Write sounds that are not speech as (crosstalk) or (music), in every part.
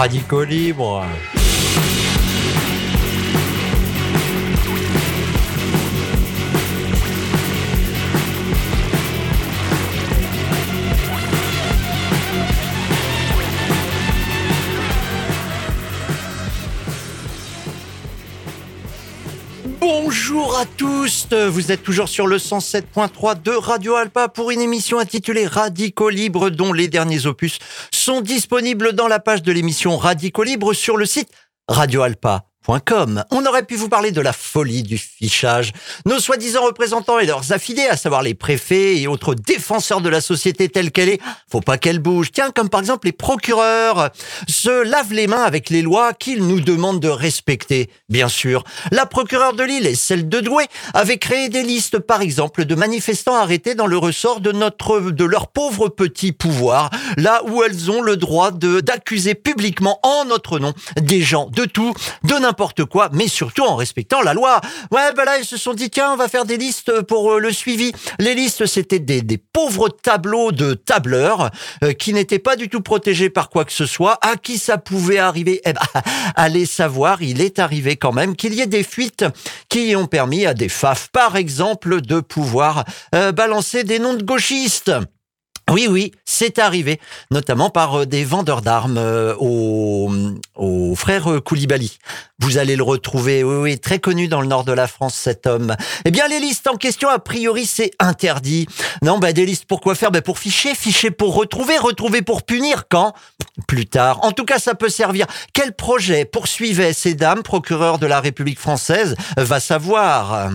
Radicaux libres. À tous, vous êtes toujours sur le 107.3 de Radio Alpa pour une émission intitulée Radicaux Libre dont les derniers opus sont disponibles dans la page de l'émission Radicaux Libre sur le site Radio Alpa on aurait pu vous parler de la folie du Nos soi-disant représentants et leurs affiliés, à savoir les préfets et autres défenseurs de la société telle qu'elle est, faut pas qu'elle bouge. Tiens, comme par exemple les procureurs, se lavent les mains avec les lois qu'ils nous demandent de respecter. Bien sûr, la procureure de Lille et celle de Douai avaient créé des listes, par exemple, de manifestants arrêtés dans le ressort de notre, de leur pauvre petit pouvoir, là où elles ont le droit de, d'accuser publiquement en notre nom des gens de tout, de n'importe quoi, mais surtout en respectant la loi. Ben là, ils se sont dit, tiens, on va faire des listes pour euh, le suivi. Les listes, c'était des, des, pauvres tableaux de tableurs euh, qui n'étaient pas du tout protégés par quoi que ce soit. À qui ça pouvait arriver? Eh ben, (laughs) allez savoir, il est arrivé quand même qu'il y ait des fuites qui ont permis à des FAF, par exemple, de pouvoir euh, balancer des noms de gauchistes. Oui, oui, c'est arrivé, notamment par des vendeurs d'armes aux, aux frères Koulibaly. Vous allez le retrouver, oui, oui, très connu dans le nord de la France, cet homme. Eh bien, les listes en question, a priori, c'est interdit. Non, bah, des listes pour quoi faire? Bah, Pour ficher, ficher pour retrouver, retrouver pour punir. Quand? Plus tard. En tout cas, ça peut servir. Quel projet poursuivait ces dames, procureurs de la République française? Va savoir.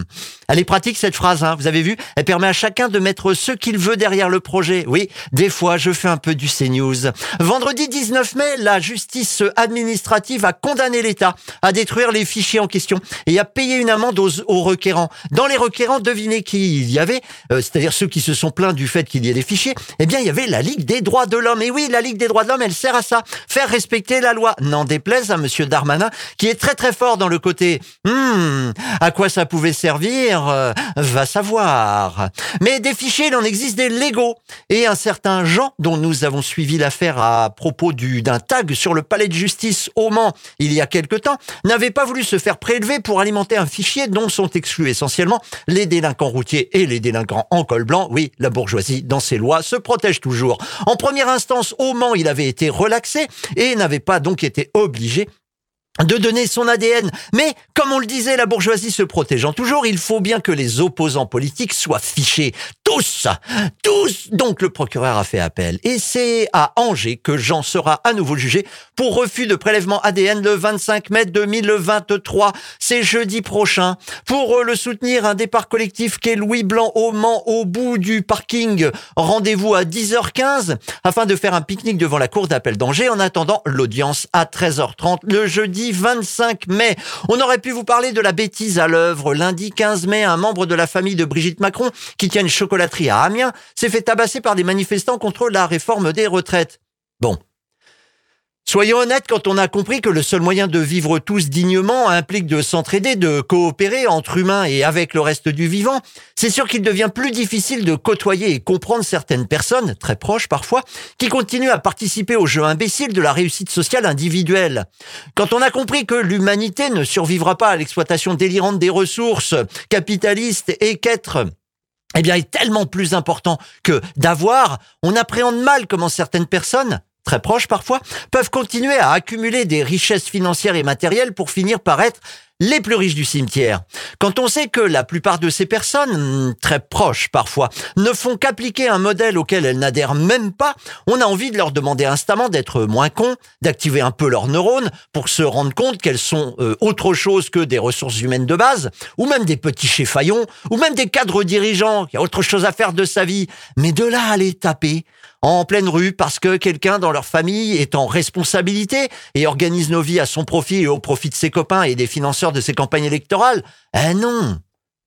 Elle est pratique, cette phrase, hein, vous avez vu? Elle permet à chacun de mettre ce qu'il veut derrière le projet. Oui, des fois, je fais un peu du CNews. Vendredi 19 mai, la justice administrative a condamné l'État à détruire les fichiers en question et à payer une amende aux, requérants. Dans les requérants, devinez qui il y avait, euh, c'est-à-dire ceux qui se sont plaints du fait qu'il y ait des fichiers. Eh bien, il y avait la Ligue des droits de l'homme. Et oui, la Ligue des droits de l'homme, elle sert à ça, faire respecter la loi. N'en déplaise à Monsieur Darmanin, qui est très très fort dans le côté. Hmm, à quoi ça pouvait servir euh, Va savoir. Mais des fichiers, il en existe des légaux. Et un certain Jean, dont nous avons suivi l'affaire à propos du d'un tag sur le palais de justice au Mans il y a quelque temps, n'avait pas voulu se faire prélever pour alimenter un fichier dont sont exclus essentiellement les délinquants routiers et les délinquants en col blanc. Oui, la bourgeoisie, dans ses lois, se protège toujours. En première instance, au Mans, il avait été relaxé et n'avait pas donc été obligé de donner son ADN. Mais, comme on le disait, la bourgeoisie se protégeant toujours, il faut bien que les opposants politiques soient fichés. Tous Tous Donc le procureur a fait appel. Et c'est à Angers que Jean sera à nouveau jugé pour refus de prélèvement ADN le 25 mai 2023. C'est jeudi prochain. Pour le soutenir, un départ collectif qu'est Louis Blanc au Mans au bout du parking. Rendez-vous à 10h15 afin de faire un pique-nique devant la cour d'appel d'Angers en attendant l'audience à 13h30 le jeudi 25 mai. On aurait pu vous parler de la bêtise à l'œuvre. Lundi 15 mai, un membre de la famille de Brigitte Macron, qui tient une chocolaterie à Amiens, s'est fait tabasser par des manifestants contre la réforme des retraites. Bon, Soyons honnêtes quand on a compris que le seul moyen de vivre tous dignement implique de s'entraider, de coopérer entre humains et avec le reste du vivant, c'est sûr qu'il devient plus difficile de côtoyer et comprendre certaines personnes, très proches parfois, qui continuent à participer au jeu imbécile de la réussite sociale individuelle. Quand on a compris que l'humanité ne survivra pas à l'exploitation délirante des ressources capitalistes et qu'être eh bien, est tellement plus important que d'avoir, on appréhende mal comment certaines personnes, très proches parfois, peuvent continuer à accumuler des richesses financières et matérielles pour finir par être les plus riches du cimetière. Quand on sait que la plupart de ces personnes, très proches parfois, ne font qu'appliquer un modèle auquel elles n'adhèrent même pas, on a envie de leur demander instamment d'être moins cons, d'activer un peu leurs neurones pour se rendre compte qu'elles sont euh, autre chose que des ressources humaines de base, ou même des petits chéfaillons, ou même des cadres dirigeants qui a autre chose à faire de sa vie. Mais de là à les taper, en pleine rue parce que quelqu'un dans leur famille est en responsabilité et organise nos vies à son profit et au profit de ses copains et des financeurs de ses campagnes électorales Eh non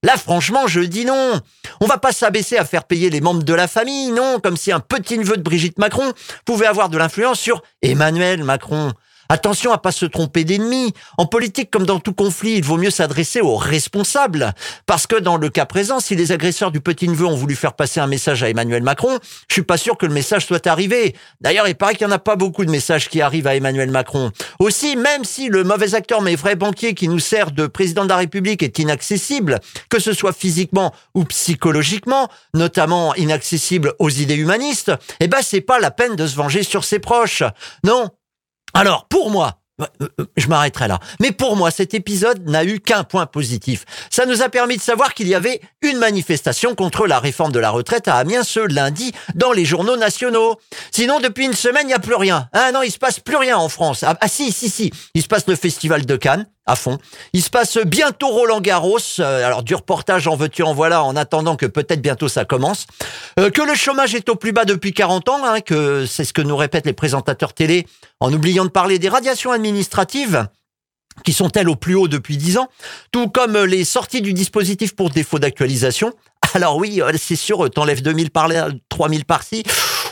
Là, franchement, je dis non. On va pas s'abaisser à faire payer les membres de la famille, non, comme si un petit neveu de Brigitte Macron pouvait avoir de l'influence sur Emmanuel Macron. Attention à pas se tromper d'ennemi. En politique comme dans tout conflit, il vaut mieux s'adresser aux responsables. Parce que dans le cas présent, si les agresseurs du petit-neveu ont voulu faire passer un message à Emmanuel Macron, je suis pas sûr que le message soit arrivé. D'ailleurs, il paraît qu'il n'y en a pas beaucoup de messages qui arrivent à Emmanuel Macron. Aussi, même si le mauvais acteur mais vrai banquier qui nous sert de président de la République est inaccessible, que ce soit physiquement ou psychologiquement, notamment inaccessible aux idées humanistes, eh ben c'est pas la peine de se venger sur ses proches. Non. Alors, pour moi, euh, euh, je m'arrêterai là. Mais pour moi, cet épisode n'a eu qu'un point positif. Ça nous a permis de savoir qu'il y avait une manifestation contre la réforme de la retraite à Amiens ce lundi dans les journaux nationaux. Sinon, depuis une semaine, il n'y a plus rien. Ah non, il se passe plus rien en France. Ah, ah si, si, si. Il se passe le festival de Cannes à fond. Il se passe bientôt Roland Garros. Euh, alors du reportage en veux-tu en voilà en attendant que peut-être bientôt ça commence. Euh, que le chômage est au plus bas depuis 40 ans, hein, que c'est ce que nous répètent les présentateurs télé en oubliant de parler des radiations administratives qui sont elles au plus haut depuis 10 ans, tout comme les sorties du dispositif pour défaut d'actualisation. Alors oui, euh, c'est sûr, t'enlèves 2000 par là, 3000 par-ci.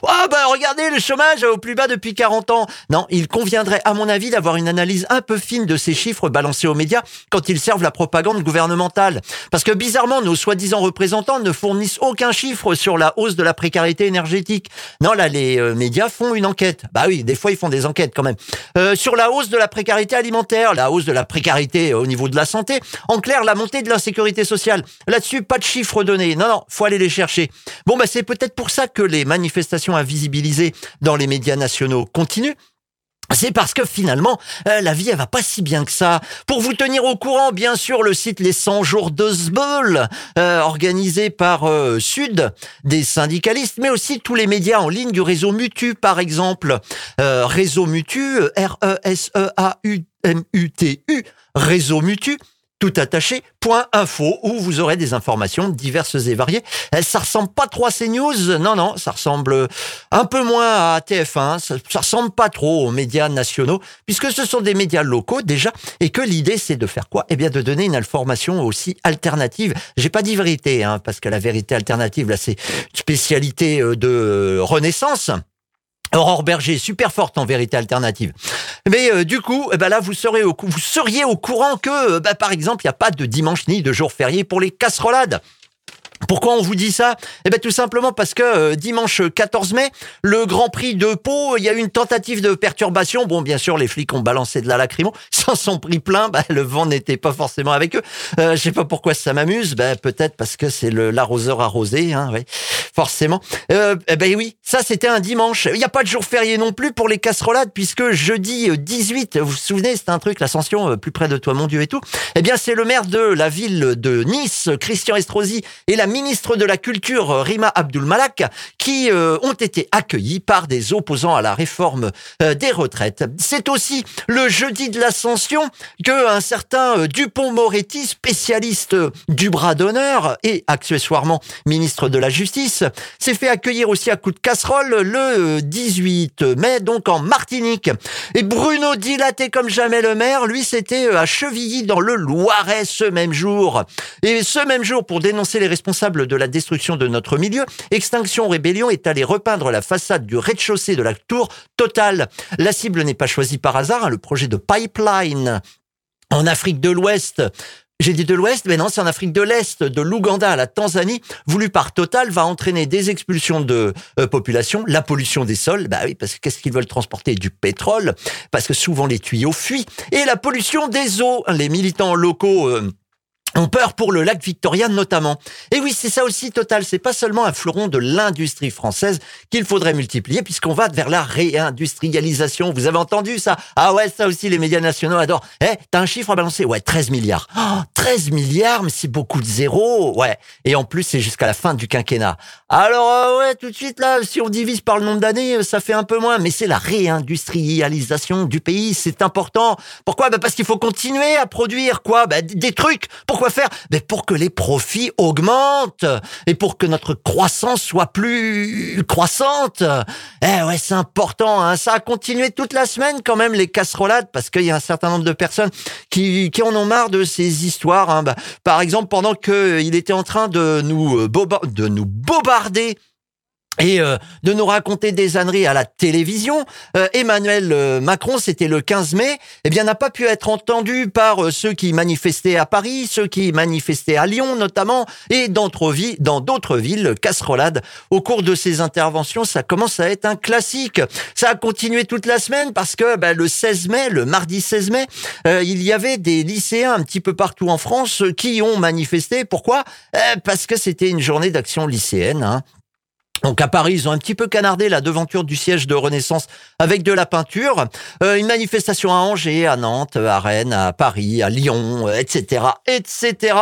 Ah bah regardez, le chômage au plus bas depuis 40 ans. Non, il conviendrait à mon avis d'avoir une analyse un peu fine de ces chiffres balancés aux médias quand ils servent la propagande gouvernementale. Parce que bizarrement, nos soi-disant représentants ne fournissent aucun chiffre sur la hausse de la précarité énergétique. Non, là, les euh, médias font une enquête. Bah oui, des fois, ils font des enquêtes quand même. Euh, sur la hausse de la précarité alimentaire, la hausse de la précarité au niveau de la santé, en clair, la montée de l'insécurité sociale. Là-dessus, pas de chiffres donnés. Non, non, faut aller les chercher. Bon, bah c'est peut-être pour ça que les manifestations invisibilisée dans les médias nationaux continue, c'est parce que finalement, euh, la vie, elle va pas si bien que ça. Pour vous tenir au courant, bien sûr, le site Les 100 jours de euh, organisé par euh, Sud, des syndicalistes, mais aussi tous les médias en ligne du réseau Mutu, par exemple. réseau Mutu, R-E-S-E-A-U-M-U-T-U, réseau Mutu, tout attaché, point info, où vous aurez des informations diverses et variées. Eh, ça ressemble pas trop à CNews, non, non, ça ressemble un peu moins à TF1, ça, ressemble pas trop aux médias nationaux, puisque ce sont des médias locaux déjà, et que l'idée c'est de faire quoi? Eh bien de donner une information aussi alternative. J'ai pas dit vérité, hein, parce que la vérité alternative, là c'est spécialité euh, de Renaissance. Aurore Berger, super forte en vérité alternative. Mais euh, du coup, eh ben là, vous, serez au, vous seriez au courant que, euh, bah, par exemple, il n'y a pas de dimanche ni de jour férié pour les casserolades. Pourquoi on vous dit ça? Eh bien tout simplement parce que euh, dimanche 14 mai, le Grand Prix de Pau, il y a eu une tentative de perturbation. Bon, bien sûr, les flics ont balancé de la lacrymo, (laughs) s'en sont pris plein. Bah, le vent n'était pas forcément avec eux. Euh, je sais pas pourquoi ça m'amuse. Bah, peut-être parce que c'est l'arroseur arrosé, hein, forcément. Euh, eh ben oui, ça c'était un dimanche. Il n'y a pas de jour férié non plus pour les casserolades puisque jeudi 18, vous vous souvenez, c'est un truc, l'ascension euh, plus près de toi, mon Dieu et tout. Eh bien, c'est le maire de la ville de Nice, Christian Estrosi, et la ministre de la Culture, Rima Abdul-Malak, qui euh, ont été accueillis par des opposants à la réforme euh, des retraites. C'est aussi le jeudi de l'Ascension que un certain euh, Dupont-Moretti, spécialiste du bras d'honneur et accessoirement ministre de la Justice, s'est fait accueillir aussi à coup de casserole le 18 mai, donc en Martinique. Et Bruno dilaté comme jamais le maire, lui, c'était à dans le Loiret ce même jour. Et ce même jour, pour dénoncer les responsables de la destruction de notre milieu, Extinction Rébellion est allé repeindre la façade du rez-de-chaussée de la tour Total. La cible n'est pas choisie par hasard, hein, le projet de pipeline en Afrique de l'Ouest j'ai dit de l'Ouest, mais non, c'est en Afrique de l'Est, de l'Ouganda à la Tanzanie, voulu par Total, va entraîner des expulsions de euh, population, la pollution des sols, bah oui, parce que qu'est-ce qu'ils veulent transporter? Du pétrole, parce que souvent les tuyaux fuient, et la pollution des eaux. Les militants locaux... Euh, ont peur pour le lac Victoria notamment. Et oui, c'est ça aussi Total, c'est pas seulement un fleuron de l'industrie française qu'il faudrait multiplier puisqu'on va vers la réindustrialisation. Vous avez entendu ça? Ah ouais, ça aussi les médias nationaux adorent. Eh, t'as un chiffre à balancer? Ouais, 13 milliards. Oh, 13 milliards, mais c'est beaucoup de zéros. Ouais. Et en plus, c'est jusqu'à la fin du quinquennat. Alors euh, ouais, tout de suite là, si on divise par le nombre d'années, euh, ça fait un peu moins, mais c'est la réindustrialisation du pays, c'est important. Pourquoi? Bah Parce qu'il faut continuer à produire quoi bah, Des trucs. Pourquoi faire Mais pour que les profits augmentent et pour que notre croissance soit plus croissante. Eh ouais, c'est important. Hein. Ça a continué toute la semaine quand même les casserolades parce qu'il y a un certain nombre de personnes qui, qui en ont marre de ces histoires. Hein. Bah, par exemple, pendant qu'il était en train de nous, euh, de nous bombarder et euh, de nous raconter des âneries à la télévision. Euh, Emmanuel euh, Macron, c'était le 15 mai, eh bien n'a pas pu être entendu par ceux qui manifestaient à Paris, ceux qui manifestaient à Lyon notamment, et dans d'autres villes, casserolade. Au cours de ces interventions, ça commence à être un classique. Ça a continué toute la semaine parce que bah, le 16 mai, le mardi 16 mai, il y avait des lycéens un petit peu partout en France qui ont manifesté. Pourquoi? Parce que c'était une journée d'action lycéenne. Hein. Donc à Paris, ils ont un petit peu canardé la devanture du siège de Renaissance avec de la peinture. Euh, une manifestation à Angers, à Nantes, à Rennes, à Paris, à Lyon, etc., etc.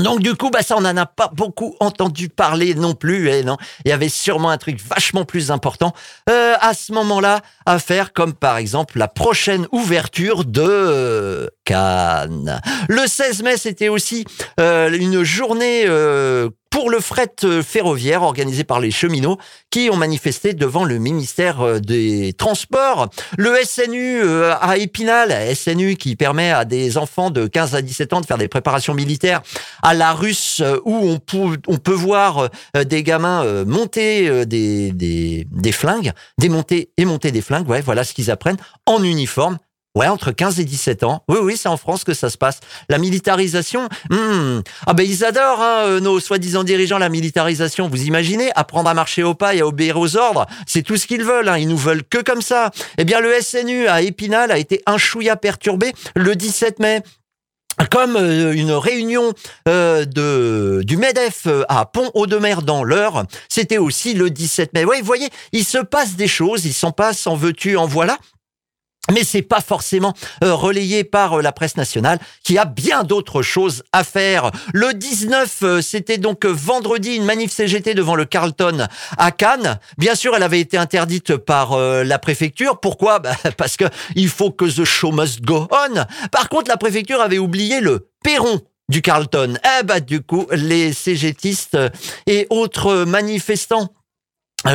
Donc du coup, bah ça, on n'en a pas beaucoup entendu parler non plus. Et non, il y avait sûrement un truc vachement plus important euh, à ce moment-là à faire, comme par exemple la prochaine ouverture de Cannes. Le 16 mai, c'était aussi euh, une journée euh, pour le fret euh, ferroviaire organisé par les cheminots qui ont manifesté devant le ministère euh, des Transports. Le SNU euh, à Épinal, SNU qui permet à des enfants de 15 à 17 ans de faire des préparations militaires à la russe où on peut, on peut voir des gamins monter des, des, des flingues, démonter et monter des flingues, ouais, voilà ce qu'ils apprennent en uniforme Ouais, entre 15 et 17 ans. Oui, oui, c'est en France que ça se passe. La militarisation, hmm. ah ben ils adorent hein, euh, nos soi-disant dirigeants la militarisation. Vous imaginez apprendre à marcher au pas et à obéir aux ordres, c'est tout ce qu'ils veulent. Hein. Ils nous veulent que comme ça. Eh bien, le SNU à Épinal a été un chouïa perturbé le 17 mai comme euh, une réunion euh, de du Medef à Pont-Audemer dans l'heure, c'était aussi le 17 mai. Oui, vous voyez, il se passe des choses, il s'en passe en veux-tu, en voilà mais c'est pas forcément euh, relayé par euh, la presse nationale qui a bien d'autres choses à faire. Le 19, euh, c'était donc vendredi une manif CGT devant le Carlton à Cannes. Bien sûr, elle avait été interdite par la préfecture. Pourquoi? (laughs) Bah, Parce que il faut que the show must go on. Par contre, la préfecture avait oublié le perron du Carlton. Eh bah du coup, les CGTistes et autres manifestants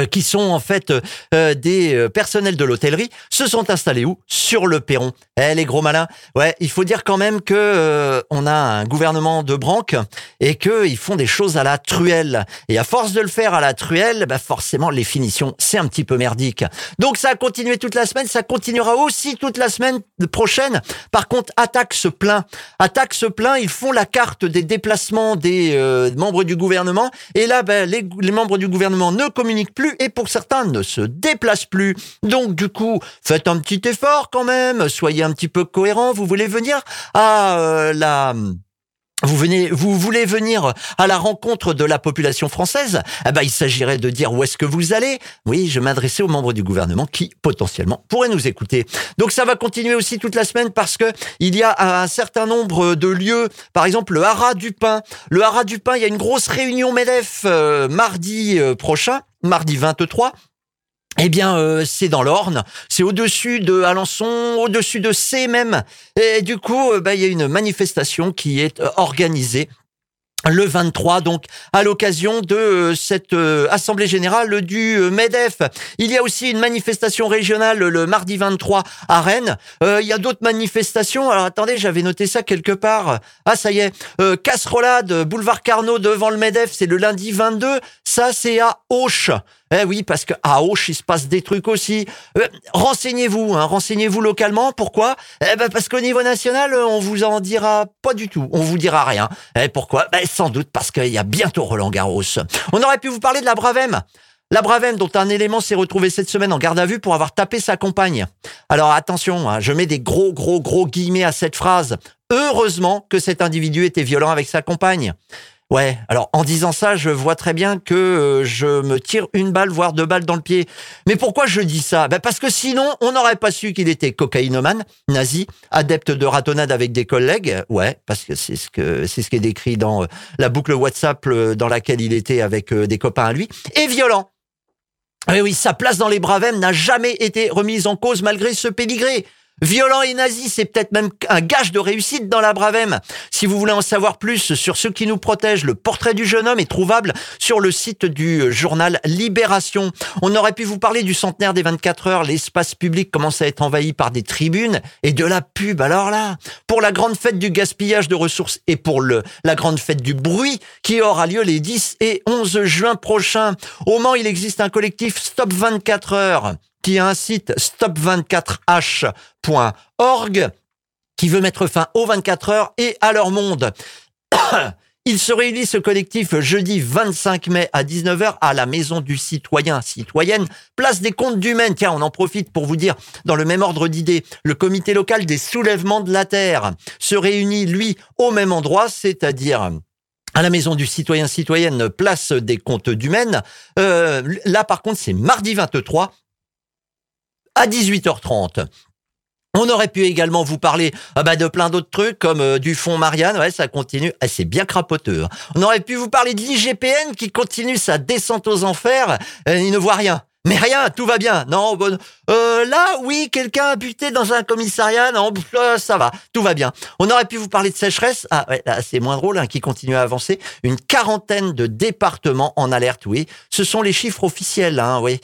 qui sont en fait euh, des euh, personnels de l'hôtellerie, se sont installés où? Sur le perron. Eh les gros malins. Ouais, il faut dire quand même que on a un gouvernement de branque et que ils font des choses à la truelle. Et à force de le faire à la truelle, bah forcément les finitions, c'est un petit peu merdique. Donc ça a continué toute la semaine, ça continuera aussi toute la semaine prochaine. Par contre, attaque se plaint. Attaque se plaint, ils font la carte des déplacements des membres du gouvernement et là bah, les, les membres du gouvernement ne communiquent et pour certains ne se déplacent plus. Donc du coup, faites un petit effort quand même, soyez un petit peu cohérent. Vous voulez venir à euh, la vous venez, vous voulez venir à la rencontre de la population française? Eh ben, il s'agirait de dire où est-ce que vous allez. Oui, je m'adressais aux membres du gouvernement qui potentiellement pourraient nous écouter. Donc ça va continuer aussi toute la semaine parce que il y a un certain nombre de lieux, par exemple le Haras du Pain. Le Haras du Pain, il y a une grosse réunion Medef euh, mardi euh, prochain mardi 23. Eh bien, euh, c'est dans l'Orne, c'est au-dessus de Alençon, au-dessus de C même. Et du coup, euh, bah, il y a une manifestation qui est euh, organisée le 23, donc à l'occasion de cette assemblée générale du Medef. Il y a aussi une manifestation régionale le mardi 23 à Rennes. il y a d'autres manifestations. Alors attendez, j'avais noté ça quelque part. Ah ça y est, casserolade, boulevard Carnot devant le Medef, c'est le lundi 22. Ça c'est à Auch. Eh oui, parce que à il se passe des trucs aussi. Euh, renseignez-vous, hein, renseignez-vous localement. Pourquoi? Eh ben parce qu'au niveau national, on vous en dira pas du tout. On vous dira rien. Et eh, pourquoi? Ben, Sans doute parce qu'il y a bientôt Roland Garros. On aurait pu vous parler de la Bravem. La Bravem, dont un élément s'est retrouvé cette semaine en garde à vue pour avoir tapé sa compagne. Alors attention, hein, je mets des gros, gros, gros guillemets à cette phrase. Heureusement que cet individu était violent avec sa compagne. Ouais, alors en disant ça, je vois très bien que euh, je me tire une balle, voire deux balles dans le pied. Mais pourquoi je dis ça? Ben Parce que sinon, on n'aurait pas su qu'il était cocaïnomane, nazi, adepte de ratonnade avec des collègues. Ouais, parce que c'est ce que c'est ce qui est décrit dans euh, la boucle WhatsApp euh, dans laquelle il était avec des copains à lui. Et violent. Et oui, sa place dans les Bravem n'a jamais été remise en cause malgré ce pédigré. Violent et nazi, c'est peut-être même un gage de réussite dans la Bravem. Si vous voulez en savoir plus sur ceux qui nous protègent, le portrait du jeune homme est trouvable sur le site du journal Libération. On aurait pu vous parler du centenaire des 24 heures. L'espace public commence à être envahi par des tribunes et de la pub. Alors là, pour la grande fête du gaspillage de ressources et pour le, la grande fête du bruit qui aura lieu les 10 et 11 juin prochains. Au Mans, il existe un collectif Stop 24 heures qui a un site stop24h.org qui veut mettre fin aux 24 heures et à leur monde. (coughs) Il se réunit ce collectif jeudi 25 mai à 19h à la Maison du Citoyen Citoyenne, place des comptes du Maine. Tiens, on en profite pour vous dire, dans le même ordre d'idées, le comité local des soulèvements de la Terre se réunit, lui, au même endroit, c'est-à-dire à la maison du citoyen citoyenne, place des comptes du Maine. Euh, là, par contre, c'est mardi 23 à 18h30. On aurait pu également vous parler ah bah, de plein d'autres trucs comme euh, du fond Marianne, ouais ça continue, ah, c'est bien crapoteux. Hein. On aurait pu vous parler de l'IGPN qui continue sa descente aux enfers, euh, il ne voit rien. Mais rien, tout va bien. Non, bon, euh, là, oui, quelqu'un a dans un commissariat. Non, ça va, tout va bien. On aurait pu vous parler de sécheresse. Ah, ouais, c'est moins drôle, hein, qui continue à avancer. Une quarantaine de départements en alerte, oui. Ce sont les chiffres officiels, hein, oui.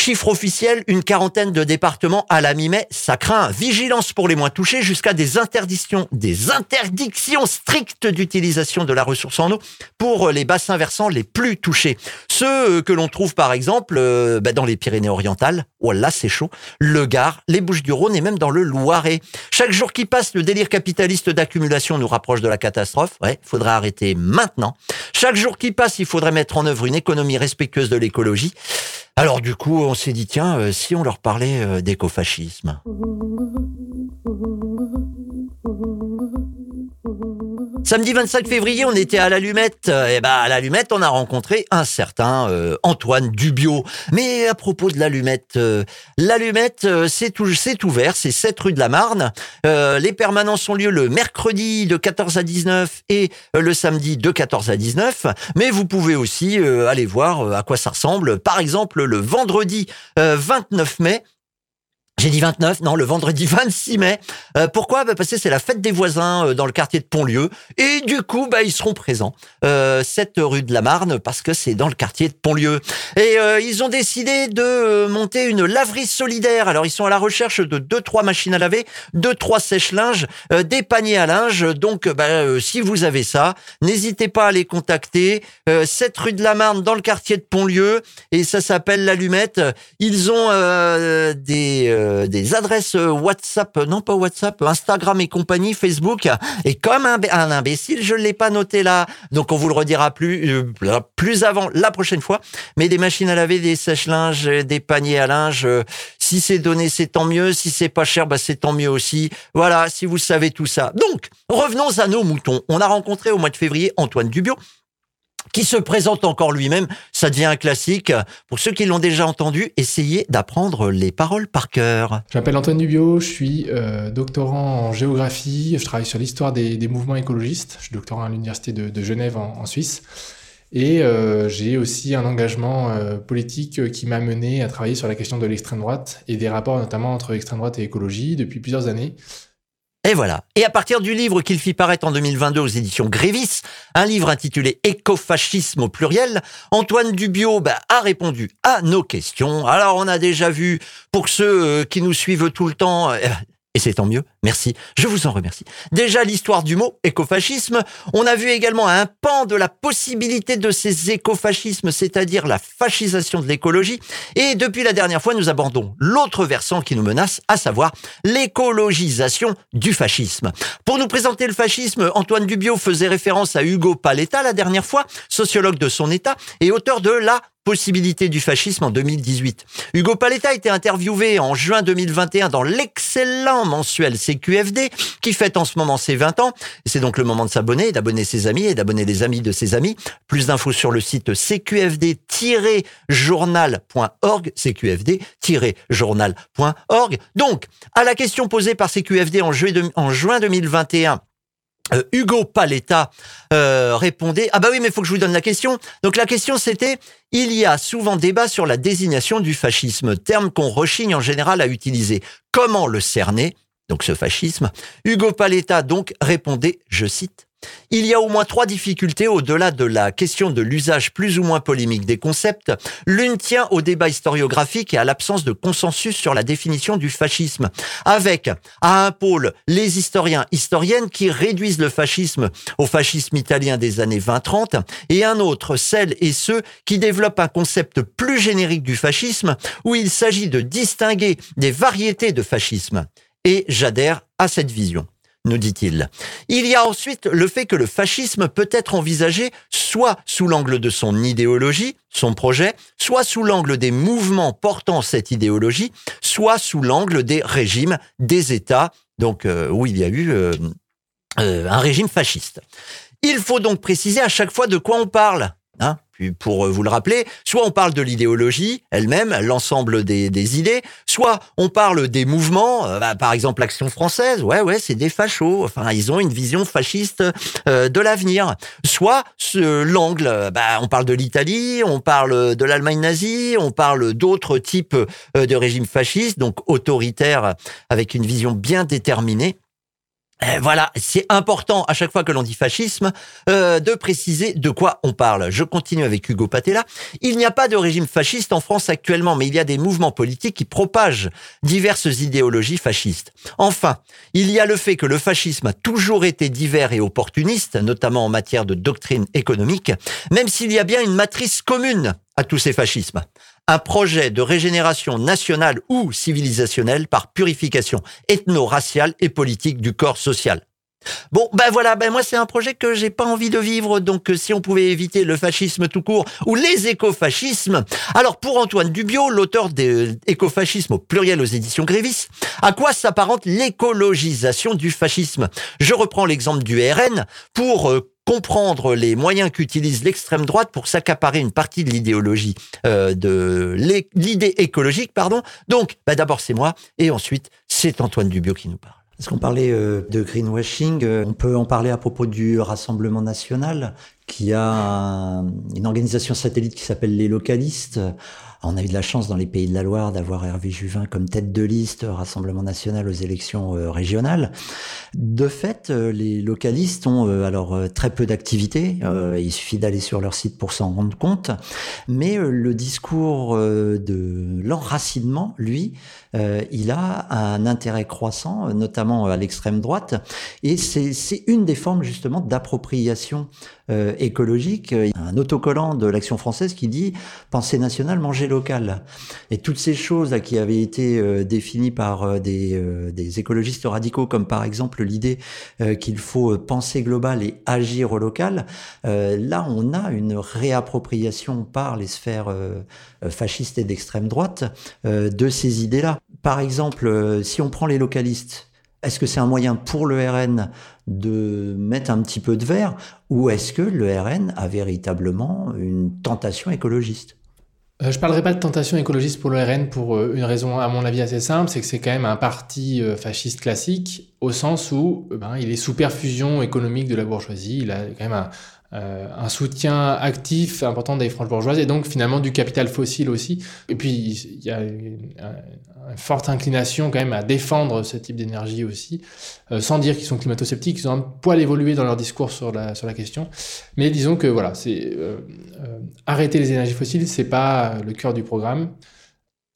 Chiffre officiel, une quarantaine de départements à la mi-mai, ça craint. Vigilance pour les moins touchés jusqu'à des interdictions, des interdictions strictes d'utilisation de la ressource en eau pour les bassins versants les plus touchés. Ceux que l'on trouve par exemple euh, bah, dans les Pyrénées-Orientales, oh là c'est chaud, le Gard, les Bouches-du-Rhône et même dans le Loiret. Chaque jour qui passe, le délire capitaliste d'accumulation nous rapproche de la catastrophe. Ouais, faudrait arrêter maintenant. Chaque jour qui passe, il faudrait mettre en œuvre une économie respectueuse de l'écologie. Alors du coup, on s'est dit, tiens, euh, si on leur parlait euh, d'écofascisme. (laughs) Samedi 25 février, on était à l'allumette. Et eh ben à l'allumette, on a rencontré un certain euh, Antoine Dubio. Mais à propos de l'allumette, euh, l'allumette, euh, c'est c'est ouvert, c'est 7 rue de la Marne. les permanences ont lieu le mercredi de 14 à 19 et le samedi de 14 à 19. Mais vous pouvez aussi aller voir à quoi ça ressemble. Par exemple, le vendredi 29 mai, j'ai dit 29, non, le vendredi (laughs) 26 mai. Euh, pourquoi? Bah Parce que c'est la fête des voisins euh, dans le quartier de Pontlieu. Et du coup, bah, ils seront présents. Euh, cette rue de la Marne, parce que c'est dans le quartier de Pontlieu. Et euh, ils ont décidé de monter une laverie solidaire. Alors, ils sont à la recherche de deux, trois machines à laver, deux, trois sèche-linges, des paniers à linge. Donc, bah, si vous avez ça, n'hésitez pas à les contacter. cette rue de la Marne, dans le quartier de Pontlieu. Et ça s'appelle l'Allumette. Ils ont des euh, des adresses euh, WhatsApp, euh, non pas WhatsApp, Instagram et compagnie, Facebook. Et comme un, imbécile, je ne l'ai pas noté là. Donc on vous le redira plus, plus avant la prochaine fois. Mais des machines à laver, des sèche-linges, des paniers à linge. si c'est donné, c'est tant mieux. Si c'est pas cher, bah c'est tant mieux aussi. Voilà, si vous savez tout ça. Donc, revenons à nos moutons. On a rencontré au mois de février Antoine Dubio, qui se présente encore lui-même, ça devient un classique. Pour ceux qui l'ont déjà entendu, essayez d'apprendre les paroles par cœur. Je m'appelle Antoine Dubio, je suis euh, doctorant en géographie, je travaille sur l'histoire des, mouvements écologistes, je suis doctorant à l'Université de, Genève en, Suisse. Et euh, j'ai aussi un engagement euh, politique qui m'a mené à travailler sur la question de l'extrême droite et des rapports notamment entre extrême droite et écologie depuis plusieurs années. Et voilà. Et à partir du livre qu'il fit paraître en 2022 aux éditions Grévis, un livre intitulé Écofascisme au pluriel, Antoine Dubio bah, a répondu à nos questions. Alors on a déjà vu, pour ceux euh, qui nous suivent tout le temps, euh, et c'est tant mieux, merci, je vous en remercie. Déjà l'histoire du mot écofascisme, on a vu également un pan de la possibilité de ces écofascismes, c'est-à-dire la fascisation de l'écologie, et depuis la dernière fois nous abordons l'autre versant qui nous menace, à savoir l'écologisation du fascisme. Pour nous présenter le fascisme, Antoine Dubio faisait référence à Hugo Paletta la dernière fois, sociologue de son état et auteur de La possibilité du fascisme en 2018. Hugo Paletta a été interviewé en juin 2021 dans l'excellent mensuel CQFD qui fête en ce moment ses 20 ans. C'est donc le moment de s'abonner, d'abonner ses amis et d'abonner les amis de ses amis. Plus d'infos sur le site cqfd-journal.org, cqfd-journal.org. Donc, à la question posée par CQFD en juin 2021, euh, Hugo Paletta euh, répondait ah bah oui mais il faut que je vous donne la question donc la question c'était il y a souvent débat sur la désignation du fascisme terme qu'on rechigne en général à utiliser comment le cerner? Donc ce fascisme Hugo Paletta donc répondait je cite il y a au moins trois difficultés au-delà de la question de l'usage plus ou moins polémique des concepts. L'une tient au débat historiographique et à l'absence de consensus sur la définition du fascisme, avec à un pôle les historiens historiennes qui réduisent le fascisme au fascisme italien des années 20-30 et un autre celles et ceux qui développent un concept plus générique du fascisme où il s'agit de distinguer des variétés de fascisme. Et j'adhère à cette vision nous dit-il. Il y a ensuite le fait que le fascisme peut être envisagé soit sous l'angle de son idéologie, son projet, soit sous l'angle des mouvements portant cette idéologie, soit sous l'angle des régimes, des États, donc euh, où il y a eu euh, euh, un régime fasciste. Il faut donc préciser à chaque fois de quoi on parle. Hein pour euh, vous le rappeler, soit on parle de l'idéologie elle-même, l'ensemble des, idées, soit on parle des mouvements, euh, bah, par exemple l'Action française, ouais, ouais, c'est des fachos, enfin, ils ont une vision fasciste euh, de l'avenir. Soit l'angle, bah, on parle de l'Italie, on parle de l'Allemagne nazie, on parle d'autres types de régimes fascistes, donc autoritaires, avec une vision bien déterminée. Euh, voilà, c'est important à chaque fois que l'on dit fascisme euh, de préciser de quoi on parle. Je continue avec Hugo Patella. Il n'y a pas de régime fasciste en France actuellement, mais il y a des mouvements politiques qui propagent diverses idéologies fascistes. Enfin, il y a le fait que le fascisme a toujours été divers et opportuniste, notamment en matière de doctrine économique, même s'il y a bien une matrice commune à tous ces fascismes un projet de régénération nationale ou civilisationnelle par purification ethno-raciale et politique du corps social. Bon, ben voilà, ben moi c'est un projet que j'ai pas envie de vivre, donc euh, si on pouvait éviter le fascisme tout court ou les écofascismes. Alors pour Antoine Dubio, l'auteur des écofascismes au pluriel aux éditions Grévis, à quoi s'apparente l'écologisation du fascisme? Je reprends l'exemple du RN pour euh, comprendre les moyens qu'utilise l'extrême droite pour s'accaparer une partie de l'idéologie euh, de l'idée écologique, pardon. Donc, bah d'abord c'est moi et ensuite c'est Antoine Dubio qui nous parle. Parce qu'on parlait euh, de greenwashing, euh, on peut en parler à propos du Rassemblement national, qui a une organisation satellite qui s'appelle les localistes. On a eu de la chance dans les pays de la Loire d'avoir Hervé Juvin comme tête de liste Rassemblement national aux élections euh, régionales. De fait, euh, les localistes ont euh, alors très peu d'activités. Il suffit d'aller sur leur site pour s'en rendre compte. Mais le discours de l'enracinement, lui, il a un intérêt croissant, notamment à l'extrême droite. Et c'est une des formes justement d'appropriation écologique. Un autocollant de l'Action française qui dit pensée nationale, manger local. Et toutes ces choses qui avaient été euh, définies par euh, des, euh, des, écologistes radicaux, comme par exemple l'idée qu'il faut penser global et agir au local, là on a une réappropriation par les sphères fascistes et d'extrême droite de ces idées-là. Par exemple, si on prend les localistes, est-ce que c'est un moyen pour le RN de mettre un petit peu de verre ou est-ce que le RN a véritablement une tentation écologiste? Je ne parlerai pas de tentation écologiste pour le pour euh, une raison, à mon avis, assez simple, c'est que c'est quand même un parti euh, fasciste classique, au sens où ben, il est sous perfusion économique de la bourgeoisie, il a quand même un, euh, un soutien actif important des franges bourgeoises et donc finalement du capital fossile aussi. Et puis il y a une, forte inclination quand même à défendre ce type d'énergie aussi, euh, sans dire qu'ils sont climato-sceptiques, ils ont un poil évolué dans leur discours sur la, sur la question. Mais disons que voilà, c'est euh, arrêter les énergies fossiles, c'est pas le cœur du programme.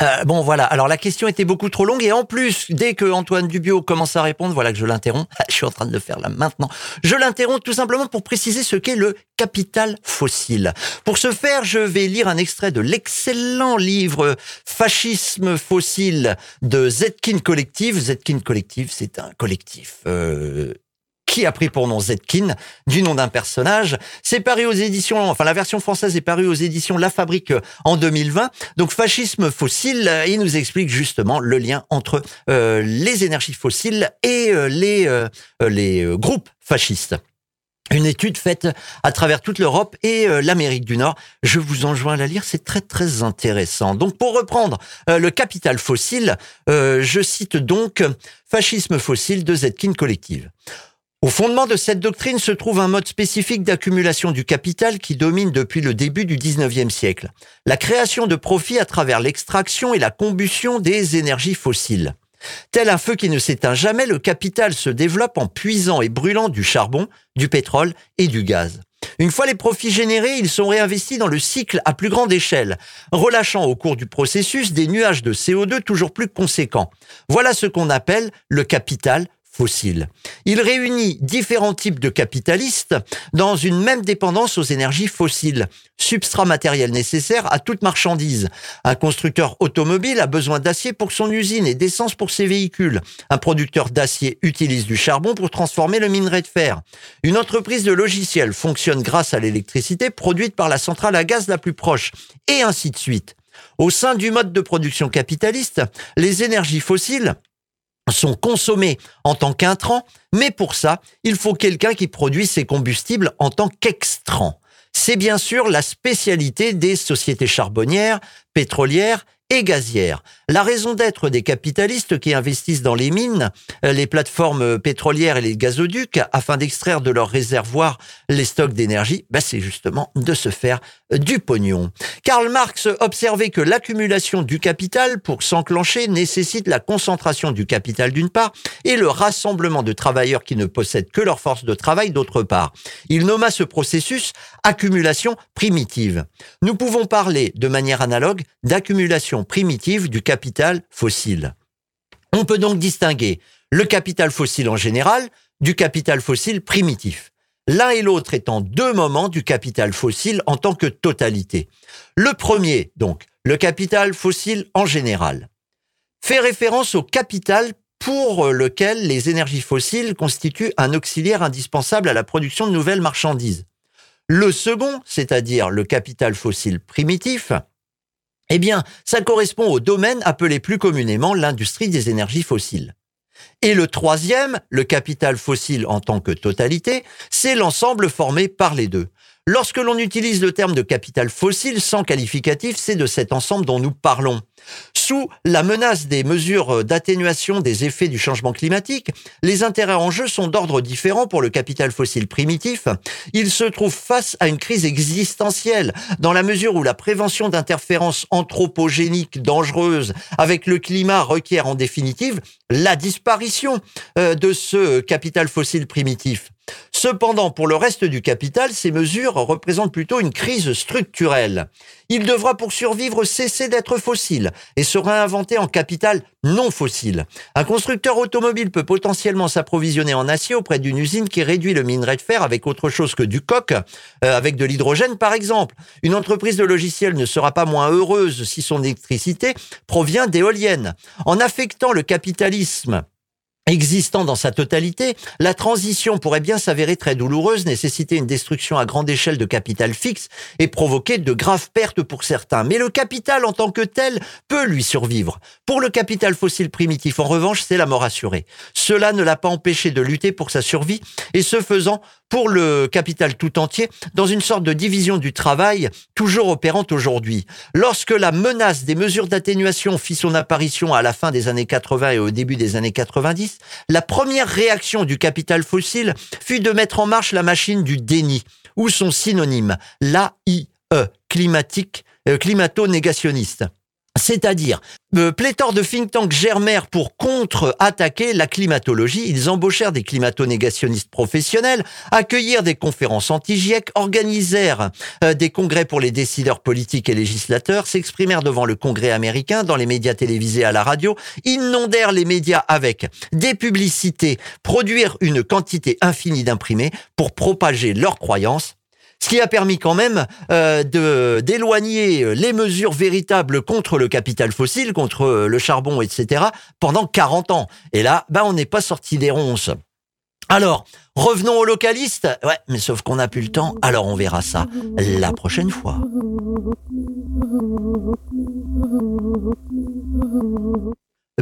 Euh, bon voilà, alors la question était beaucoup trop longue et en plus, dès que Antoine Dubio commence à répondre, voilà que je l'interromps, (laughs) je suis en train de le faire là maintenant, je l'interromps tout simplement pour préciser ce qu'est le capital fossile. Pour ce faire, je vais lire un extrait de l'excellent livre Fascisme fossile de Zetkin Collective. Zetkin Collective, c'est un collectif euh, qui a pris pour nom Zetkin, du nom d'un personnage. C'est paru aux éditions, enfin la version française est parue aux éditions La Fabrique euh, en 2020. Donc fascisme fossile, euh, il nous explique justement le lien entre euh, les énergies fossiles et les, les groupes fascistes. Une étude faite à travers toute l'Europe et l'Amérique du Nord. Je vous enjoins à la lire, c'est très très intéressant. Donc pour reprendre le capital fossile, je cite donc Fascisme fossile de Zetkin Collective. Au fondement de cette doctrine se trouve un mode spécifique d'accumulation du capital qui domine depuis le début du 19e siècle. La création de profits à travers l'extraction et la combustion des énergies fossiles. Tel un feu qui ne s'éteint jamais, le capital se développe en puisant et brûlant du charbon, du pétrole et du gaz. Une fois les profits générés, ils sont réinvestis dans le cycle à plus grande échelle, relâchant au cours du processus des nuages de CO2 toujours plus conséquents. Voilà ce qu'on appelle le capital fossile. Il réunit différents types de capitalistes dans une même dépendance aux énergies fossiles, substrat matériel nécessaire à toute marchandise. Un constructeur automobile a besoin d'acier pour son usine et d'essence pour ses véhicules. Un producteur d'acier utilise du charbon pour transformer le minerai de fer. Une entreprise de logiciels fonctionne grâce à l'électricité produite par la centrale à gaz la plus proche, et ainsi de suite. Au sein du mode de production capitaliste, les énergies fossiles sont consommés en tant qu'intrants, mais pour ça, il faut quelqu'un qui produit ces combustibles en tant qu'extrant. C'est bien sûr la spécialité des sociétés charbonnières, pétrolières et gazières. La raison d'être des capitalistes qui investissent dans les mines, euh, les plateformes pétrolières et les gazoducs afin d'extraire de leurs réservoirs les stocks d'énergie, bah c'est justement de se faire euh, du pognon. Karl Marx observait que l'accumulation du capital pour s'enclencher nécessite la concentration du capital d'une part et le rassemblement de travailleurs qui ne possèdent que leur force de travail d'autre part. Il nomma ce processus accumulation primitive. Nous pouvons parler de manière analogue d'accumulation primitive du capital fossile. On peut donc distinguer le capital fossile en général du capital fossile primitif. L'un et l'autre étant deux moments du capital fossile en tant que totalité. Le premier, donc, le capital fossile en général, fait référence au capital pour lequel les énergies fossiles constituent un auxiliaire indispensable à la production de nouvelles marchandises. Le second, c'est-à-dire le capital fossile primitif, eh bien, ça correspond au domaine appelé plus communément l'industrie des énergies fossiles. Et le troisième, le capital fossile en tant que totalité, c'est l'ensemble formé par les deux. Lorsque l'on utilise le terme de capital fossile sans qualificatif, c'est de cet ensemble dont nous parlons. Sous la menace des mesures d'atténuation des effets du changement climatique, les intérêts en jeu sont d'ordre différent pour le capital fossile primitif. Il se trouve face à une crise existentielle dans la mesure où la prévention d'interférences anthropogéniques dangereuses avec le climat requiert en définitive la disparition euh, de ce capital fossile primitif. Cependant, pour le reste du capital, ces mesures représentent plutôt une crise structurelle. Il devra pour survivre cesser d'être fossile et se réinventer en capital non fossile. Un constructeur automobile peut potentiellement s'approvisionner en acier auprès d'une usine qui réduit le minerai de fer avec autre chose que du coq, euh, avec de l'hydrogène par exemple. Une entreprise de logiciels ne sera pas moins heureuse si son électricité provient d'éoliennes. En affectant le capitalisme existant dans sa totalité, la transition pourrait bien s'avérer très douloureuse, nécessiter une destruction à grande échelle de capital fixe et provoquer de graves pertes pour certains. Mais le capital en tant que tel peut lui survivre. Pour le capital fossile primitif, en revanche, c'est la mort assurée. Cela ne l'a pas empêché de lutter pour sa survie et ce faisant, pour le capital tout entier, dans une sorte de division du travail toujours opérante aujourd'hui. Lorsque la menace des mesures d'atténuation fit son apparition à la fin des années 80 et au début des années 90, la première réaction du capital fossile fut de mettre en marche la machine du déni, ou son synonyme, l'AIE, climatique, euh, climato-négationniste. C'est-à-dire, euh, pléthore de think tanks germèrent pour contre-attaquer la climatologie. Ils embauchèrent des climato-négationnistes professionnels, accueillirent des conférences anti-GIEC, organisèrent euh, des congrès pour les décideurs politiques et législateurs, s'exprimèrent devant le Congrès américain, dans les médias télévisés à la radio, inondèrent les médias avec des publicités, produire une quantité infinie d'imprimés pour propager leurs croyances ce qui a permis quand même euh, d'éloigner les mesures véritables contre le capital fossile, contre euh, le charbon, etc., pendant 40 ans. Et là, ben, on n'est pas sorti des ronces. Alors, revenons aux localistes. Ouais, mais sauf qu'on n'a plus le temps, alors on verra ça la prochaine fois.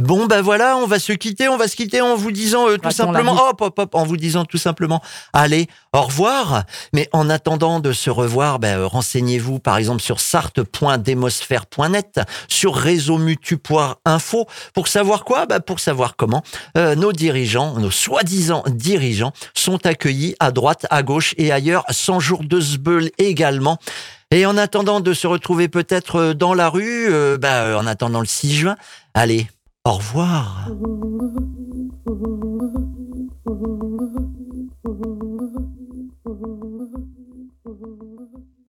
Bon, ben voilà, on va se quitter. On va se quitter en vous disant euh, tout simplement, hop, hop, hop, en vous disant tout simplement, allez, au revoir. Mais en attendant de se revoir, ben, euh, renseignez-vous par exemple sur sarthe.demosphère.net, sur réseaumutu.info, pour savoir quoi? Ben, Pour savoir comment euh, nos dirigeants, nos soi-disant dirigeants, sont accueillis à droite, à gauche et ailleurs, 100 jours de sbeul également. Et en attendant de se retrouver peut-être euh, dans la rue, euh, ben, en attendant le 6 juin, allez, au revoir.